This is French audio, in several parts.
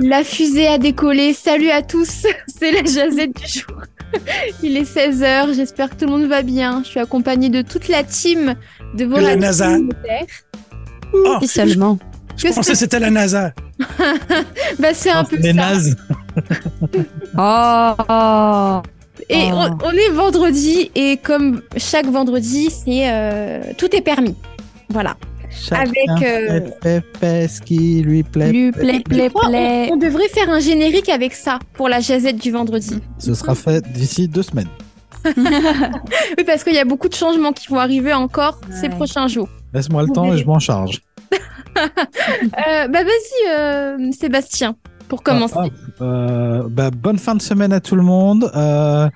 La fusée a décollé. Salut à tous, c'est la jazette du jour. Il est 16h, j'espère que tout le monde va bien. Je suis accompagnée de toute la team de vos De la NASA. Oh, Officiellement. je pensais que c'était la NASA. Bah, c'est un peu Les ça. nazes. Oh, Et Oh. on, on est vendredi et comme chaque vendredi, c'est euh, tout est permis. Voilà. Chacun Avec, euh, fait, ce qui lui plaît. Lui plaît, plaît, Je crois plaît. On, on devrait faire un générique avec ça pour la jazette du vendredi. Ce sera fait d'ici deux semaines. Oui, parce qu'il y a beaucoup de changements qui vont arriver encore ces prochains jours. Laisse-moi le Vous temps et je m'en charge. Euh, bah vas-y, euh, Sébastien, pour commencer. Ah, ah, euh, bah, bonne fin de semaine à tout le monde. Euh,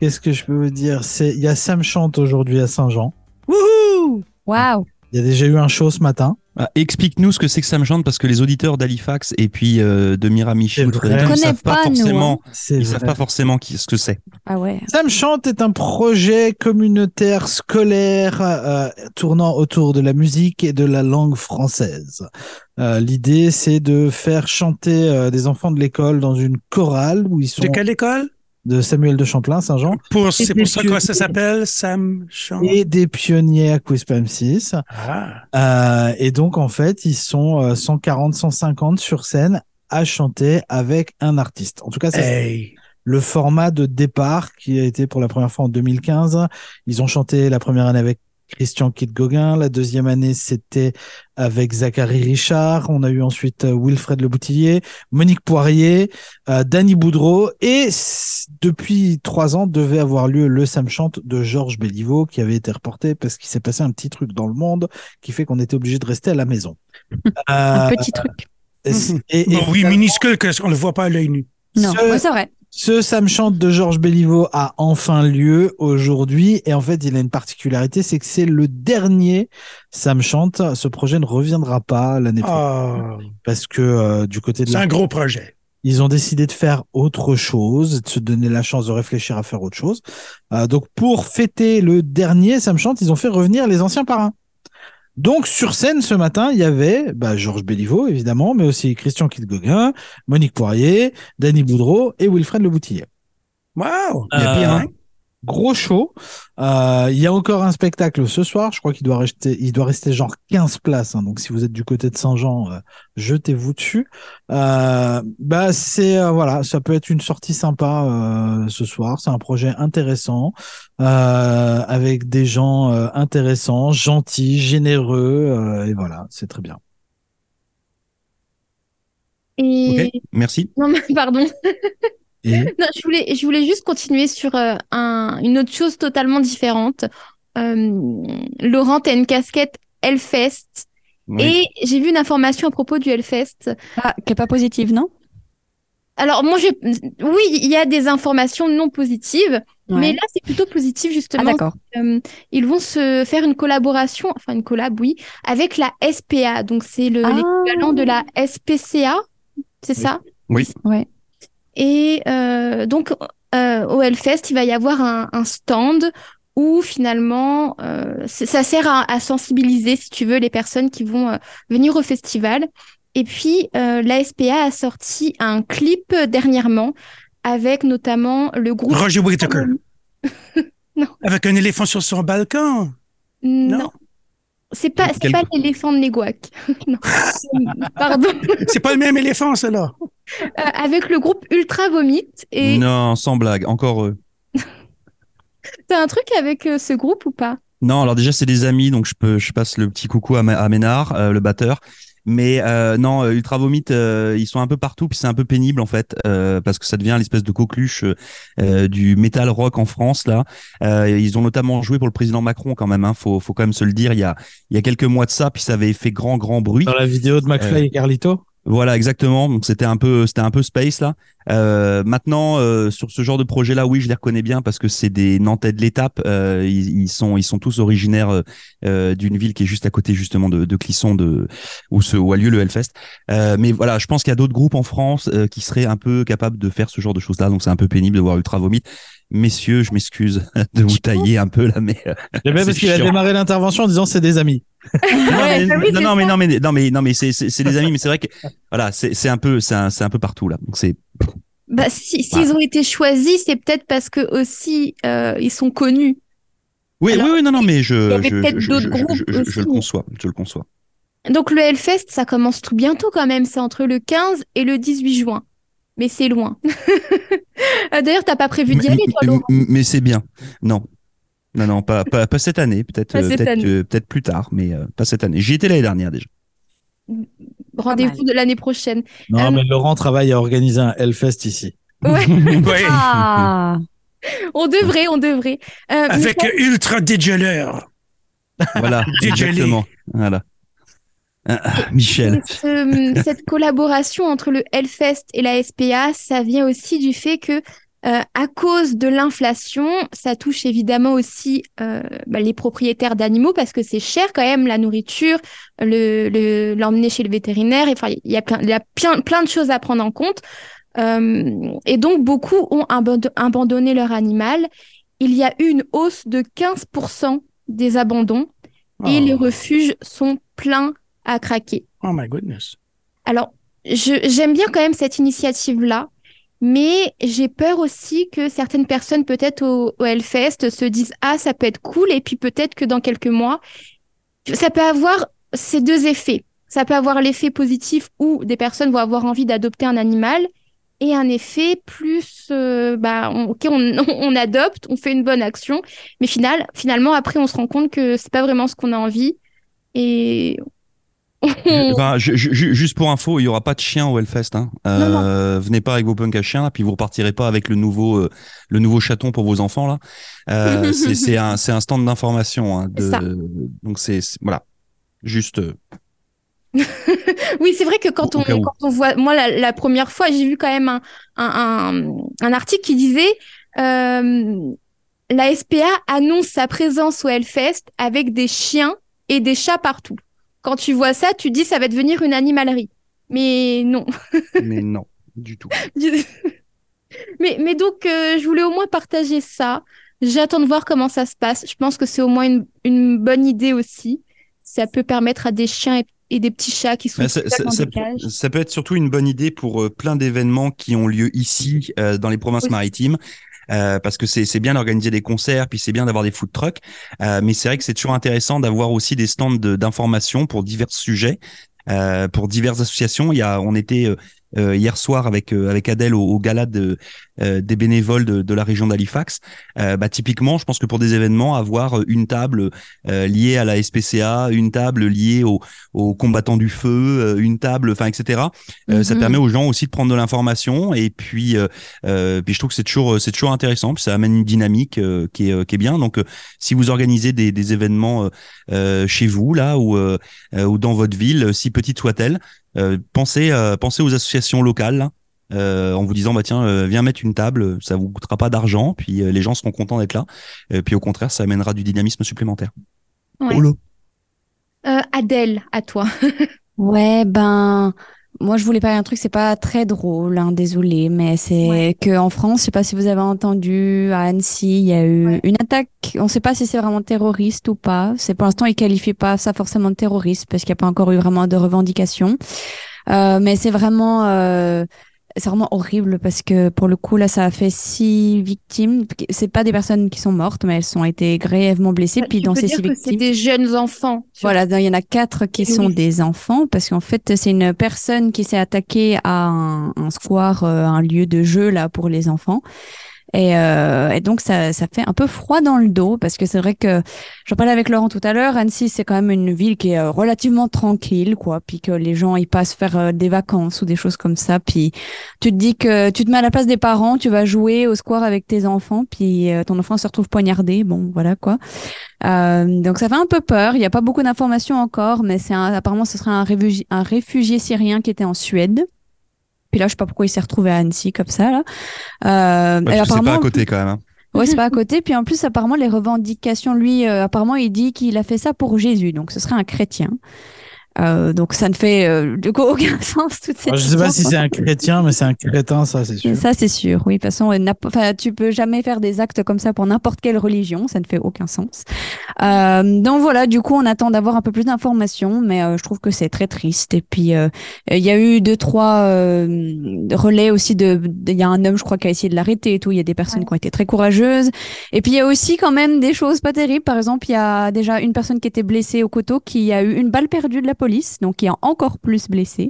Qu'est-ce que je peux vous dire? C'est il y a Sam Chante aujourd'hui à Saint-Jean. Wouhou! Waouh. Il y a déjà eu un show ce matin. Ah, Explique-nous ce que c'est que Sam chante parce que les auditeurs d'Halifax et puis euh, de On ils connaît savent pas, pas, nous, forcément. Ils vrai. savent pas forcément qui, ce que c'est. Ah ouais. Sam Chante est un projet communautaire scolaire euh, tournant autour de la musique et de la langue française. Euh, L'idée, c'est de faire chanter euh, des enfants de l'école dans une chorale où ils sont De quelle école? De Samuel de Champlain, Saint-Jean, Pour, c'est pour ça que ça s'appelle Sam Chant. et des pionniers à Quispam 6. Ah. Euh, et donc, en fait, ils sont euh, 140, 150 sur scène à chanter avec un artiste. En tout cas, c'est Hey. le format de départ qui a été pour la première fois en 2015. Ils ont chanté la première année avec Christian Gauguin. La deuxième année, c'était avec Zachary Richard. On a eu ensuite euh, Wilfred Le Boutillier, Monique Poirier, euh, Danny Boudreau. Et depuis trois ans, devait avoir lieu le Sam Chante de Georges Béliveau qui avait été reporté parce qu'il s'est passé un petit truc dans le monde qui fait qu'on était obligé de rester à la maison. Un Euh, petit truc. et, et- Bon, oui, minuscule, qu'on ne le voit pas à l'œil nu. Non, Ce- ouais, c'est vrai. Ce Sam Chante de Georges Béliveau a enfin lieu aujourd'hui et en fait il a une particularité, c'est que c'est le dernier Sam Chante. Ce projet ne reviendra pas l'année prochaine Ah. parce que euh, du côté de C'est la... un gros projet. ils ont décidé de faire autre chose, de se donner la chance de réfléchir à faire autre chose. Euh, donc pour fêter le dernier Sam Chante, ils ont fait revenir les anciens parrains. Donc sur scène ce matin, il y avait bah, Georges Béliveau évidemment, mais aussi Christian Kid-Gauguin, Monique Poirier, Danny Boudreau et Wilfred Le Boutillier. Wow! Il y a Euh, pire, hein. Gros show. Euh, il y a encore un spectacle ce soir. Je crois qu'il doit rester, il doit rester genre 15 places. hein. Donc si vous êtes du côté de Saint-Jean, euh, jetez-vous dessus. Euh, bah c'est euh, voilà, ça peut être une sortie sympa euh, ce soir. C'est un projet intéressant euh, avec des gens euh, intéressants, gentils, généreux euh, et voilà, c'est très bien. Et Ok, merci. non, mais pardon. Et Non, je voulais, je voulais juste continuer sur euh, un, une autre chose totalement différente. Euh, Laurent, t'as une casquette Hellfest. Oui. Et j'ai vu une information à propos du Hellfest. Ah, qui est pas positive, non? Alors, moi, je... oui, il y a des informations non positives, mais là, c'est plutôt positif, Ah, justement. d'accord. Euh, ils vont se faire une collaboration, enfin une collab, oui, avec la SPA. Donc, c'est le- Ah. l'équivalent de la SPCA, c'est ça? Oui. Ouais. Et euh, donc, euh, au Hellfest, il va y avoir un, un stand où finalement, euh, ça sert à, à sensibiliser, si tu veux, les personnes qui vont venir au festival. Et puis, euh, la SPA a sorti un clip dernièrement avec notamment le groupe. Roger Whittaker. Non. Avec un éléphant sur son balcon. Non. Non. C'est pas, Quel- pas l'éléphant de Néguac. non. Pardon. C'est pas le même éléphant, là. Euh, avec le groupe Ultra Vomit. Et Non, sans blague. Encore eux. t'as un truc avec euh, ce groupe ou pas? Non, alors déjà c'est des amis, donc je peux, je passe le petit coucou à, à Ménard, euh, le batteur. Mais euh, non, Ultra Vomit, euh, ils sont un peu partout, puis c'est un peu pénible en fait, euh, parce que ça devient l'espèce de coqueluche du metal rock en France là. Euh, ils ont notamment joué pour le président Macron quand même. Hein, faut, faut quand même se le dire. Il y a, il y a quelques mois de ça, puis ça avait fait grand, grand bruit. dans la vidéo de McFly et Carlito? Voilà, exactement. Donc c'était un peu, c'était un peu space là. Euh, maintenant, euh, sur ce genre de projet-là, oui, je les reconnais bien parce que c'est des Nantais de l'étape. Euh, ils, ils sont, ils sont tous originaires euh, euh, d'une ville qui est juste à côté justement de, de Clisson, de où, se, où a lieu le Hellfest. Euh, mais voilà, je pense qu'il y a d'autres groupes en France euh, qui seraient un peu capables de faire ce genre de choses-là. Donc c'est un peu pénible de voir Ultra Vomit. Messieurs, je m'excuse de vous tailler un peu là, mais euh, J'aime bien parce qu'il a démarré l'intervention en disant c'est des amis. Non, mais, oui, non, mais non, mais non, mais non, mais c'est des amis, mais c'est vrai que voilà, c'est c'est un peu, c'est un, c'est un peu partout là. Donc c'est Bah, si, s'ils ont été choisis, c'est peut-être parce que aussi euh, ils sont connus. oui, Alors, oui, oui, non, non, mais je je, peut-être je, d'autres je- le conçois, je le conçois. Donc le Hellfest, ça commence tout bientôt quand même. C'est entre le 15 et le 18 juin. Mais c'est loin. Euh, D'ailleurs, t'as pas prévu d'y aller, toi, Laurent? mais c'est bien. Non, non, non, pas pas, pas cette année, peut-être euh, cette peut-être euh, peut-être plus tard, mais euh, pas cette année. J'y étais l'année dernière déjà. Rendez-vous de l'année prochaine. Non, Euh, mais Laurent travaille à organiser un Hellfest ici. Ouais, Oui. Ah on devrait, on devrait. Euh, Avec Michel, Ultra Dégeleur. Voilà, exactement. Voilà. Ah, ah, Michel. ce- cette collaboration entre le Hellfest et la SPA, ça vient aussi du fait que, euh, à cause de l'inflation, ça touche évidemment aussi euh, bah, les propriétaires d'animaux parce que c'est cher quand même la nourriture, le le- l'emmener chez le vétérinaire. Enfin, il y a plein, il y a plein, plein de choses à prendre en compte. Euh, et donc, beaucoup ont abando- abandonné leur animal. Il y a eu une hausse de 15% des abandons et Oh. les refuges sont pleins à craquer. Oh my goodness. Alors, j'aime bien quand même cette initiative-là, mais j'ai peur aussi que certaines personnes, peut-être au, au Hellfest, se disent Ah, ça peut être cool, et puis peut-être que dans quelques mois, ça peut avoir ces deux effets. Ça peut avoir l'effet positif où des personnes vont avoir envie d'adopter un animal, et un effet plus, euh, bah, on, ok, on, adopte, on fait une bonne action, mais final, finalement, après, on se rend compte que c'est pas vraiment ce qu'on a envie, et Juste pour info, il y aura pas de chien au Hellfest. Hein. Euh, Venez pas avec vos punks à chiens, puis vous repartirez pas avec le nouveau, euh, le nouveau chaton pour vos enfants là. Euh, c'est un, c'est un stand d'information. Hein, donc c'est voilà, juste. Oui, c'est vrai que quand on, quand on voit, moi, la, la première fois, j'ai vu quand même un, un, un, article qui disait la SPA annonce sa présence au Hellfest avec des chiens et des chats partout. Quand tu vois ça, tu dis ça va devenir une animalerie. Mais non. mais non, du tout. mais, mais donc, euh, je voulais au moins partager ça. J'attends de voir comment ça se passe. Je pense que c'est au moins une, une bonne idée aussi. Ça peut permettre à des chiens et, et des petits chats qui sont ça, seuls ça- peut- cages. ça peut être surtout une bonne idée pour euh, plein d'événements qui ont lieu ici, euh, dans les provinces maritimes. Euh, parce que c'est bien d'organiser des concerts, puis c'est bien d'avoir des food trucks, euh, mais c'est vrai que c'est toujours intéressant d'avoir aussi des stands d'information pour divers sujets, euh, pour diverses associations. Il y a, on était euh, euh, hier soir avec avec Adèle au, au gala de, des bénévoles de, de la région d'Halifax. Euh, bah, typiquement, je pense que pour des événements, avoir une table euh, liée à la SPCA, une table liée au, aux combattants du feu, euh, une table, enfin, etc. Euh, Ça Mhm. permet aux gens aussi de prendre de l'information et puis, euh, euh, puis je trouve que c'est toujours, c'est toujours intéressant. Puis ça amène une dynamique euh, qui est, euh, qui est bien. Donc, euh, si vous organisez des, des événements euh, euh, chez vous là ou, euh, euh, ou dans votre ville, si petite soit-elle, euh, pensez, euh, pensez aux associations locales. là, euh, en vous disant bah tiens euh, viens mettre une table ça vous coûtera pas d'argent puis euh, les gens seront contents d'être là et puis au contraire ça amènera du dynamisme supplémentaire Ouais. Adèle, à toi. Ouais, ben, moi je voulais parler d'un truc, c'est pas très drôle, hein, désolé, mais c'est Ouais. que en France, je sais pas si vous avez entendu, à Annecy, il y a eu Ouais. une attaque. On sait pas si c'est vraiment terroriste ou pas. C'est pour l'instant, ils qualifient pas ça forcément de terroriste parce qu'il n'y a pas encore eu vraiment de revendication. Euh, mais c'est vraiment, euh, c'est vraiment horrible parce que pour le coup là, ça a fait six victimes. C'est pas des personnes qui sont mortes, mais elles ont été grièvement blessées. Puis dans ces six que c'est victimes. des jeunes enfants. Voilà, il y en a quatre qui Oui. sont des enfants parce qu'en fait, c'est une personne qui s'est attaquée à un, un square, euh, un lieu de jeu là pour les enfants. Et, euh, et donc ça, ça fait un peu froid dans le dos parce que c'est vrai que j'en parlais avec Laurent tout à l'heure. Annecy, c'est quand même une ville qui est euh, relativement tranquille, quoi. Puis que les gens ils passent faire euh, des vacances ou des choses comme ça. Puis tu te dis que tu te mets à la place des parents, tu vas jouer au square avec tes enfants, puis euh, ton enfant se retrouve poignardé. Bon, voilà quoi. Euh, donc ça fait un peu peur. Il n'y a pas beaucoup d'informations encore, mais c'est apparemment ce serait un réfugié syrien qui était en Suède. Puis là, je sais pas pourquoi il s'est retrouvé à Annecy comme ça là. Euh, Ouais, et pas à côté quand même hein. Ouais, c'est pas à côté. Puis en plus, apparemment, les revendications, lui, euh, apparemment, il dit qu'il a fait ça pour Jésus, donc ce serait un chrétien. Euh, donc ça ne fait euh, du coup aucun sens toute cette Alors, je sais pas si c'est un chrétien, mais c'est un crétin, ça, c'est sûr. Ça, c'est sûr. Oui, de toute façon, euh, tu peux jamais faire des actes comme ça pour n'importe quelle religion. Ça ne fait aucun sens. Euh, donc voilà, du coup, on attend d'avoir un peu plus d'informations, mais euh, je trouve que c'est très triste. Et puis, euh, il y a eu deux, trois euh, relais aussi de, de- il y a un homme, je crois, qui a essayé de l'arrêter et tout. Il y a des personnes Ouais. qui ont été très courageuses. Et puis, il y a aussi quand même des choses pas terribles. Par exemple, il y a déjà une personne qui était blessée au couteau, qui a eu une balle perdue de la police, donc qui est encore plus blessée.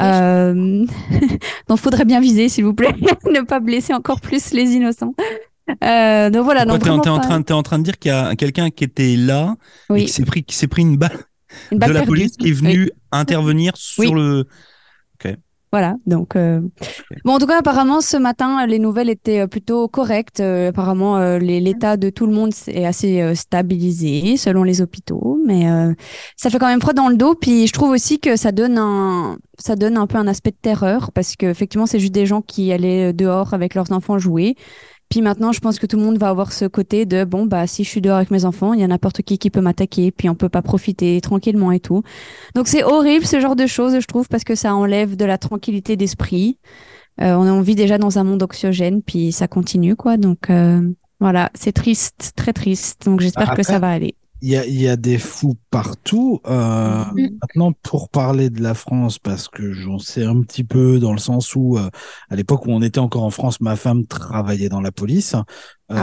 Euh... donc, faudrait bien viser, s'il vous plaît, ne pas blesser encore plus les innocents. Euh, donc voilà. Pourquoi donc t'es en, t'es en pas- train, t'es en train de dire qu'il y a quelqu'un qui était là et qui s'est pris, qui s'est pris une balle, une balle de la perdue. police qui est Oui. venue intervenir sur Oui. le. Voilà, donc euh, bon en tout cas apparemment ce matin les nouvelles étaient euh, plutôt correctes. Euh, apparemment euh, l'état de tout le monde est assez euh, stabilisé selon les hôpitaux, mais euh, ça fait quand même froid dans le dos. Puis je trouve aussi que ça donne un ça donne un peu un aspect de terreur parce que effectivement c'est juste des gens qui allaient dehors avec leurs enfants jouer. Puis maintenant, je pense que tout le monde va avoir ce côté de bon bah si je suis dehors avec mes enfants, il y a n'importe qui qui peut m'attaquer, puis on peut pas profiter tranquillement et tout. Donc c'est horrible ce genre de choses, je trouve, parce que ça enlève de la tranquillité d'esprit. Euh, on vit déjà dans un monde anxiogène, puis ça continue quoi. Donc euh, voilà, c'est triste, très triste. Donc j'espère que Après- ça va aller. Il y a, y a des fous partout. Euh, Mm. Maintenant, pour parler de la France, parce que j'en sais un petit peu dans le sens où, euh, à l'époque où on était encore en France, ma femme travaillait dans la police. ah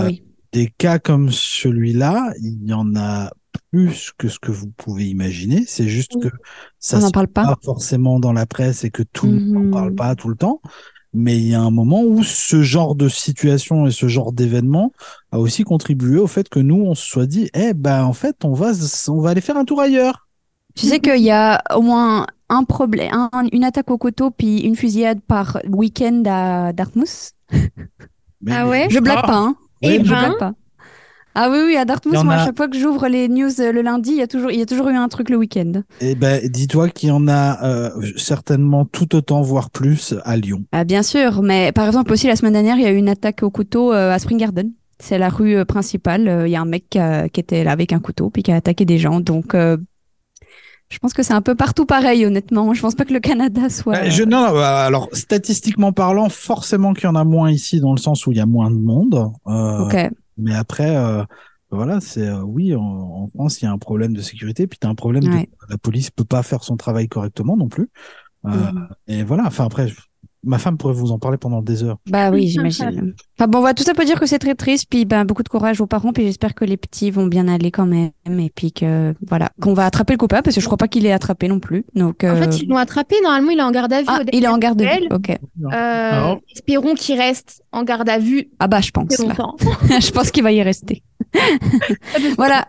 Euh, oui. Des cas comme celui-là, il y en a plus que ce que vous pouvez imaginer. C'est juste Oui. que ça n'en parle pas. pas forcément dans la presse et que tout le monde n'en Mhm. parle pas tout le temps. Mais il y a un moment où ce genre de situation et ce genre d'événement a aussi contribué au fait que nous, on se soit dit, eh ben, en fait, on va, on va aller faire un tour ailleurs. Tu sais qu'il y a au moins un problème, un- une attaque au couteau, puis une fusillade par week-end à Dartmouth. Mais- Ah mais- ouais? Je blague Ah. pas, hein. Oui, Je ben, blague pas. Ah oui, oui, à Dartmouth, moi, a- à chaque fois que j'ouvre les news euh, le lundi, il y a toujours, il y a toujours eu un truc le week-end. Eh ben, dis-toi qu'il y en a euh, certainement tout autant, voire plus, à Lyon. Ah, bien sûr, mais par exemple aussi la semaine dernière, il y a eu une attaque au couteau euh, à Spring Garden. C'est la rue euh, principale. Euh, Il y a un mec qui, a- qui était là avec un couteau puis qui a attaqué des gens. Donc, euh, je pense que c'est un peu partout pareil, honnêtement. Je pense pas que le Canada soit. Bah, je, non, alors, statistiquement parlant, forcément qu'il y en a moins ici, dans le sens où il y a moins de monde. Euh, Ok. Mais après, euh, voilà, c'est euh, oui, en, en France, il y a un problème de sécurité, puis tu as un problème de la police peut pas faire son travail correctement non plus. Euh. Et voilà, enfin après, ma femme pourrait vous en parler pendant des heures. Bah oui, j'imagine. Enfin bon, voilà, tout ça pour dire que c'est très triste. Puis ben beaucoup de courage aux parents. Puis j'espère que les petits vont bien aller quand même. Et puis que voilà, qu'on va attraper le coupable parce que je crois pas qu'il est attrapé non plus. Donc. En euh, fait, ils l'ont attrapé. Normalement, il est en garde à vue. Ah, il est en garde à vue. Ok. Euh. Espérons qu'il reste en garde à vue Ah bah je pense. je pense qu'il va y rester. Voilà.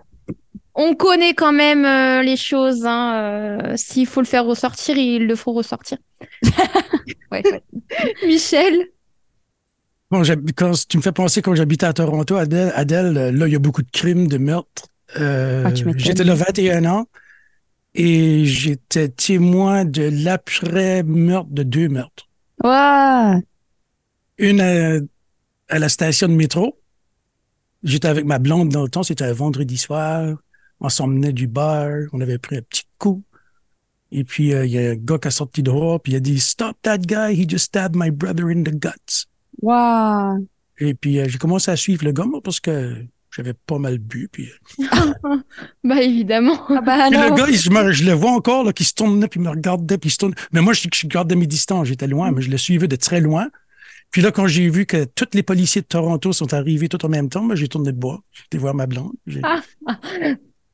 On connaît quand même euh, les choses. Hein, euh, S'il faut le faire ressortir, il le faut ressortir. Ouais. Michel? Bon, quand tu me fais penser quand j'habitais à Toronto, Adèle, Adèle, euh, là, il y a beaucoup de crimes, de meurtres. Euh, Ah, j'étais là 21 ans et j'étais témoin de l'après-meurtre de deux meurtres. Ouah. Une à, à la station de métro. J'étais avec ma blonde dans le temps, c'était un vendredi soir. On s'emmenait du bar, on avait pris un petit coup. Et puis, euh, il y a un gars qui a sorti dehors, puis il a dit « Stop that guy, he just stabbed my brother in the guts ». Ouah. Et puis, euh, j'ai commencé à suivre le gars, moi, parce que j'avais pas mal bu. Puis, euh, Bah évidemment. Ah bah puis le gars, il, je, me- je le vois encore, là, qui se tournait, puis il me regardait, puis il se tourne. Mais moi, je, je gardais mes distances, j'étais loin, mais je le suivais de très loin. Puis là, quand j'ai vu que tous les policiers de Toronto sont arrivés tout en même temps, ben, j'ai tourné de bois. J'étais voir ma blonde.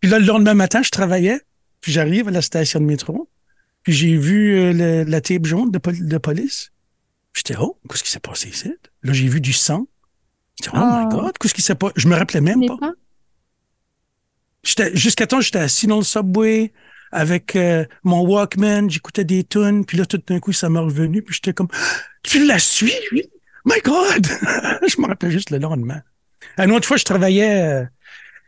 Ah. Puis là, le lendemain matin, je travaillais, puis j'arrive à la station de métro, puis j'ai vu euh, le- la tape jaune de, pol- de police. J'étais, oh, qu'est-ce qui s'est passé ici? Là, j'ai vu du sang. J'étais, oh Ah. my God, qu'est-ce qui s'est passé? Je me rappelais même pas. pas. J'étais- Jusqu'à temps, j'étais assis dans le subway avec euh, mon Walkman, j'écoutais des tunes, puis là, tout d'un coup, ça m'est revenu, puis j'étais comme, tu la suis, oui? My God! je me rappelle juste le lendemain. Une autre fois, je travaillais euh,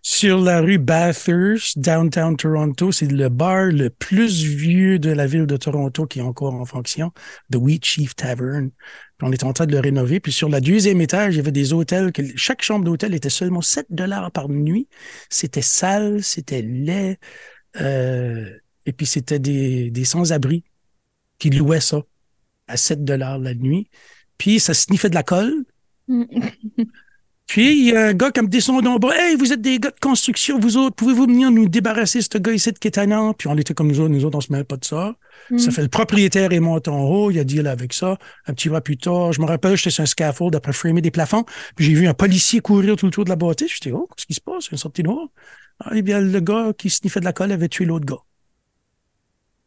sur la rue Bathurst, downtown Toronto. C'est le bar le plus vieux de la ville de Toronto qui est encore en fonction, The Wheat Chief Tavern. On était en train de le rénover. Puis sur le deuxième étage, il y avait des hôtels. Que, chaque chambre d'hôtel était seulement 7 dollars par nuit. C'était sale, c'était laid. Euh, Et puis, c'était des, sans-abri qui louaient ça à 7 dollars la nuit. Puis, ça sniffait de la colle. Puis, il y a un gars qui me descend en bas. Hey, vous êtes des gars de construction, vous autres, pouvez-vous venir nous débarrasser de ce gars ici de tannant? Puis, on était comme nous autres, nous autres, on se mêle pas de ça. Ça Mm. fait le propriétaire est monté en haut, il a dit là avec ça. Un petit mois plus tard, je me rappelle, j'étais sur un scaffold après framer des plafonds, puis j'ai vu un policier courir tout le tour de la bâtisse. J'étais, oh, qu'est-ce qui se passe? Il est sorti dehors. Ah, eh bien, le gars qui sniffait de la colle avait tué l'autre gars.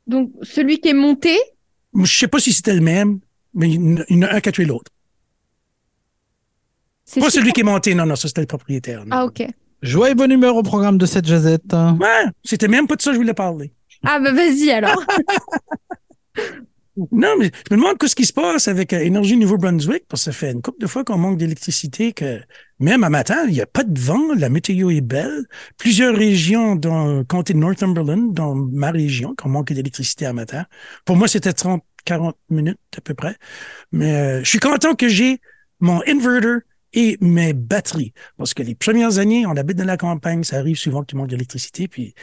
Donc, celui qui est monté, Je sais pas si c'était le même, mais il y en a un qui a tué l'autre. C'est Pas celui qui est monté, non, non, ça c'était le propriétaire. non. Ah, ok. Joie et bonne humeur au programme de cette jazette. Ouais, c'était même pas de ça que je voulais parler. Ah, bah vas-y alors. Non, mais je me demande qu'est-ce qui se passe avec euh, Énergie Nouveau-Brunswick, parce que ça fait une couple de fois qu'on manque d'électricité, que même à matin, il n'y a pas de vent, la météo est belle. Plusieurs régions dans le comté de Northumberland, dans ma région, qu'on manque d'électricité à matin. Pour moi, c'était 30, 40 minutes à peu près. Mais euh, je suis content que j'ai mon inverter et mes batteries. Parce que les premières années, on habite dans la campagne, ça arrive souvent que tu manques d'électricité, puis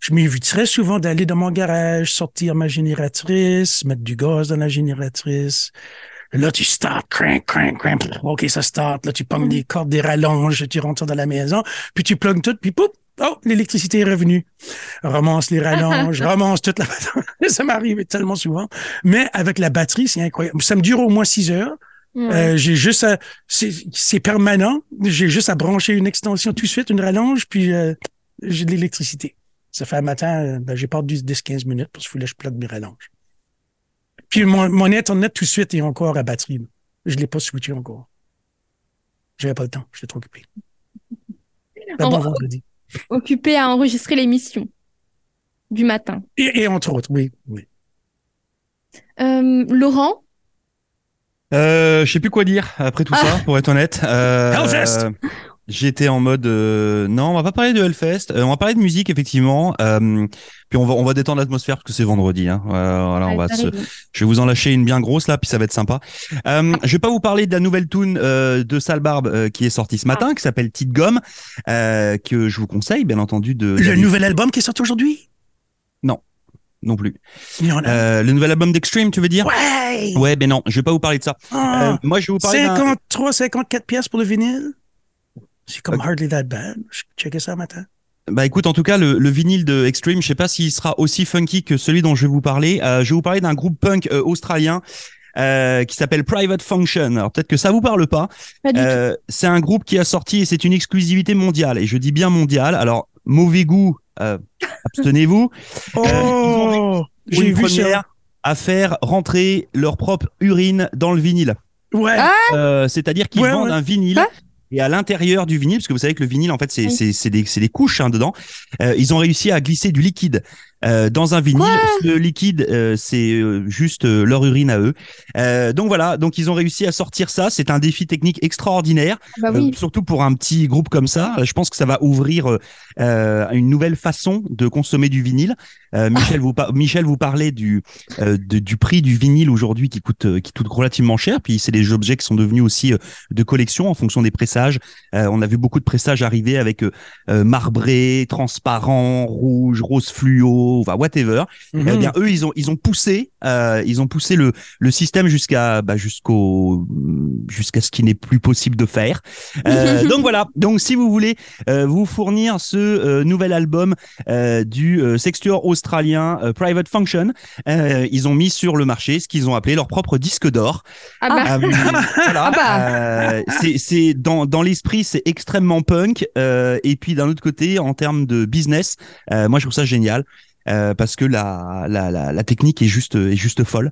je m'éviterais souvent d'aller dans mon garage, sortir ma génératrice, mettre du gaz dans la génératrice. Là, tu starts, crank, crank, crank. OK, ça start. Là, tu pognes des cordes, des rallonges, tu rentres dans la maison, puis tu plugues tout, puis pouf, oh, l'électricité est revenue. Ramasse les rallonges, ramasse toute la Ça m'arrive tellement souvent. Mais avec la batterie, c'est incroyable. Ça me dure au moins six heures. Euh, j'ai juste à, c'est, c'est permanent. J'ai juste à brancher une extension tout de suite, une rallonge, puis euh, j'ai de l'électricité. Ça fait un matin, euh, ben, j'ai pas 10-15 minutes parce qu'il faut que je plug mes rallonges. Puis mon, mon Internet tout de suite est encore à batterie. Je l'ai pas switché encore. J'avais pas le temps, j'étais trop occupé. Ben, vendredi. Occupé à enregistrer l'émission du matin. Et, et entre autres, oui. oui. Euh, Laurent, Euh, je sais plus quoi dire après tout ça, pour être honnête. Euh, Hellfest J'étais en mode euh, non, on va pas parler de Hellfest. Euh, on va parler de musique effectivement. Euh, puis on va on va détendre l'atmosphère parce que c'est vendredi. Hein. Euh, voilà, on va se, je vais vous en lâcher une bien grosse là, puis ça va être sympa. Euh, je vais pas vous parler de la nouvelle tune euh, de Salbarbe euh, qui est sortie ce matin, qui s'appelle Petite Gomme, euh, que je vous conseille bien entendu de. Le nouvel album qui est sorti aujourd'hui? non plus. Il y en a. Euh, le nouvel album d'Extreme, tu veux dire? Ouais! Ouais, ben non, je vais pas vous parler de ça. Ah! Euh, moi, je vais vous parler d'un- 53, 54 pièces pour le vinyle. C'est comme Ok. hardly that bad. Je checkais ça matin. Bah écoute, en tout cas, le, le vinyle de Extreme, je sais pas s'il sera aussi funky que celui dont je vais vous parler. Euh, je vais vous parler d'un groupe punk euh, australien euh, qui s'appelle Private Function. Alors peut-être que ça vous parle pas. Pas du tout. Euh, c'est un groupe qui a sorti et c'est une exclusivité mondiale. Et je dis bien mondiale. Alors mauvais goût, euh, abstenez-vous. Oh! Pour J'ai vu ça. à faire rentrer leur propre urine dans le vinyle. Ouais. Ah! Euh, C'est-à-dire qu'ils Ouais, vendent ouais. un vinyle. Quoi Et à l'intérieur du vinyle, parce que vous savez que le vinyle, en fait, c'est Oui. c'est c'est des, c'est des couches hein, dedans. euh, ils ont réussi à glisser du liquide euh, dans un vinyle. Ce liquide, euh, c'est euh, juste leur urine à eux. Donc voilà, donc ils ont réussi à sortir ça. C'est un défi technique extraordinaire, bah euh, oui. surtout pour un petit groupe comme ça. Je pense que ça va ouvrir une nouvelle façon de consommer du vinyle. Euh, Michel, vous Michel vous parlait du de- du prix du vinyle aujourd'hui qui coûte qui coûte relativement cher. Puis c'est des objets qui sont devenus aussi de collection en fonction des pressages. On a vu beaucoup de pressages arriver avec marbré, transparent, rouge, rose fluo, enfin whatever. Eh bien, eux, ils ont ils ont poussé, euh, ils ont poussé le le système jusqu'à bah, jusqu'au jusqu'à ce qui n'est plus possible de faire. Euh, donc voilà. Donc si vous voulez euh, vous fournir ce nouvel album du sextueur australien Private Function, ils ont mis sur le marché ce qu'ils ont appelé leur propre disque d'or. Ah bah, voilà. Ah bah. C'est c'est dans dans l'esprit c'est extrêmement punk et puis d'un autre côté en termes de business, euh, moi je trouve ça génial. Euh, parce que la, la, la, la technique est juste est juste folle.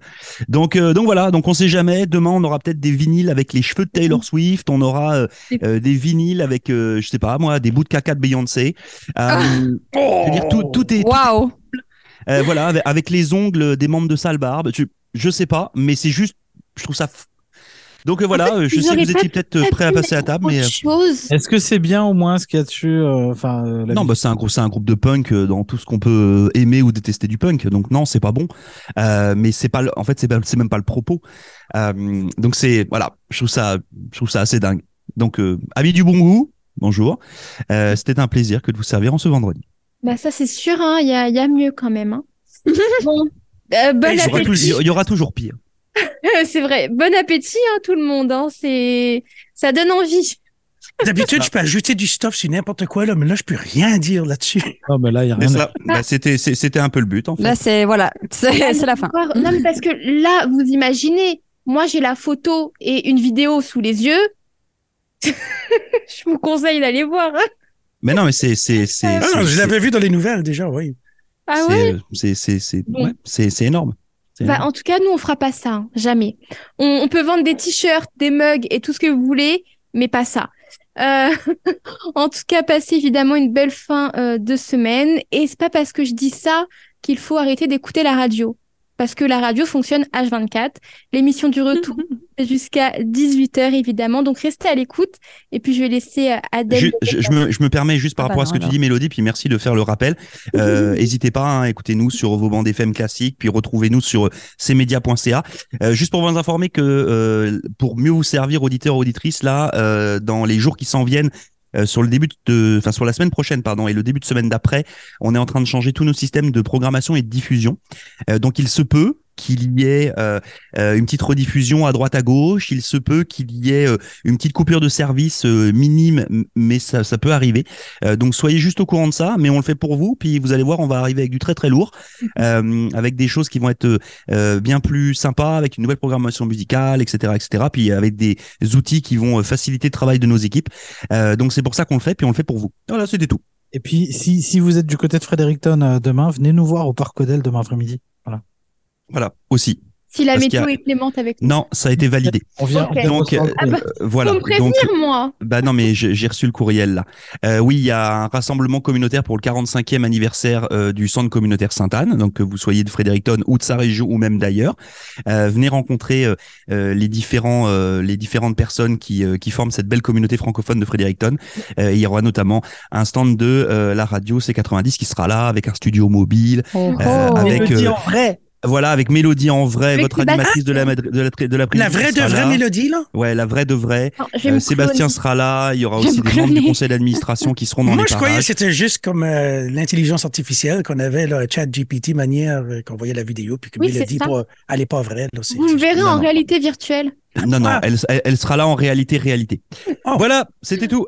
Donc euh, donc voilà, donc on sait jamais. Demain on aura peut-être des vinyles avec les cheveux de Taylor Swift, on aura euh, euh, des vinyles avec euh, je sais pas moi des bouts de caca de Beyoncé. Euh, je veux dire tout tout est Waouh euh, voilà, avec, avec les ongles des membres de Sale Barbe. Je, je sais pas, mais c'est juste, je trouve ça. Donc euh, voilà, euh, je sais que vous étiez peut-être euh, prêts à passer à table, mais. Est-ce que c'est bien au moins ce qu'il y a dessus euh, Enfin, euh, non, bah c'est un groupe, c'est un groupe de punk euh, dans tout ce qu'on peut aimer ou détester du punk. Donc non, c'est pas bon. Euh, mais c'est pas, le- en fait, c'est pas, c'est même pas le propos. Euh, donc c'est, voilà, je trouve ça, je trouve ça assez dingue. Donc euh, amis du bon goût, bonjour. Euh, C'était un plaisir que de vous servir en ce vendredi. Bah ça c'est sûr, hein, il y a, il y a mieux quand même. Hein. Bon, euh, bon il y aura toujours pire. C'est vrai. Bon appétit, hein, tout le monde. Hein. C'est, ça donne envie. D'habitude, je peux ajouter du stuff sur n'importe quoi, là, mais là, je peux rien dire là-dessus. Non, mais là, il y a rien. bah, c'était un peu le but en fait. Là, c'est voilà, c'est c'est la fin. Non, mais parce que là, vous imaginez, moi, j'ai la photo et une vidéo sous les yeux. je vous conseille d'aller voir. hein. Mais non, mais c'est c'est c'est Ah Ah non, je l'avais vu dans les nouvelles déjà, oui. Ah ouais? euh, c'est c'est c'est Bon. ouais, c'est c'est énorme. Bah, en tout cas, nous, on fera pas ça, hein, jamais. On, on peut vendre des t-shirts, des mugs et tout ce que vous voulez, mais pas ça. Euh, en tout cas, passez évidemment une belle fin euh, de semaine. Et c'est pas parce que je dis ça qu'il faut arrêter d'écouter la radio. Parce que la radio fonctionne H24. L'émission du retour c'est jusqu'à 18h, évidemment. Donc, restez à l'écoute. Et puis, je vais laisser euh, Adèle. Je, je, je me, je me permets juste par Ah bah rapport à ce que tu dis, Mélodie, puis merci de faire le rappel. Euh, N'hésitez pas, hein, écoutez-nous sur vos bandes FM classiques, puis retrouvez-nous sur cmedia.ca. Euh, juste pour vous informer que euh, pour mieux vous servir, auditeurs, auditrices, là, euh, dans les jours qui s'en viennent, euh, sur le début de, enfin sur la semaine prochaine, pardon, et le début de semaine d'après, on est en train de changer tous nos systèmes de programmation et de diffusion. Euh, donc il se peut qu'il y ait euh, euh, une petite rediffusion à droite à gauche, il se peut qu'il y ait euh, une petite coupure de service minime, mais ça, ça peut arriver. Donc soyez juste au courant de ça, mais on le fait pour vous. Puis vous allez voir, on va arriver avec du très très lourd, avec des choses qui vont être bien plus sympas, avec une nouvelle programmation musicale, etc., etc. Puis avec des outils qui vont faciliter le travail de nos équipes. Donc c'est pour ça qu'on le fait, puis on le fait pour vous. Voilà, c'était tout. Et puis, si, si vous êtes du côté de Fredericton demain, venez nous voir au Parc Odell demain après-midi. Voilà, aussi. Si la Parce météo a- est clémente avec nous. Non, ça a été validé. On vient. Donc, euh, Ah bah, Euh, voilà. Faut me prévenir, Donc, moi. Bah non, mais j'ai reçu le courriel là. Euh, oui, il y a un rassemblement communautaire pour le 45e anniversaire euh, du centre communautaire Sainte-Anne. Donc que vous soyez de Fredericton ou de sa région ou même d'ailleurs, euh, venez rencontrer euh, euh, les différents euh, les différentes personnes qui euh, qui forment cette belle communauté francophone de Fredericton. Euh, il y aura notamment un stand de euh, la radio C90 qui sera là avec un studio mobile, Oh, euh, oh. avec euh, en vrai. Voilà avec Mélodie en vrai, Avec votre animatrice de la de la de la La vraie de vraie mélodie, là? Ouais, la vraie de vraie. Non, Euh, Sébastien sera là. Il y aura aussi des membres du conseil d'administration qui seront dans Moi, les je croyais que c'était juste comme euh, l'intelligence artificielle qu'on avait, là, chat GPT manière, euh, qu'on voyait la vidéo, puis que Oui, Mélodie, pas, elle est pas vraie. Là, Vous me verrez non, en non. réalité virtuelle. Non, non, Ah. elle, elle, sera là en réalité, réalité. Oh. Voilà, c'était tout.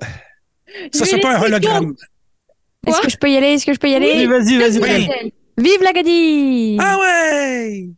Ça, c'est pas un hologramme. Est-ce que je peux y aller? Est-ce que je peux y aller? Vas-y, vas-y, vas-y. Vive la Gadie Ah ouais!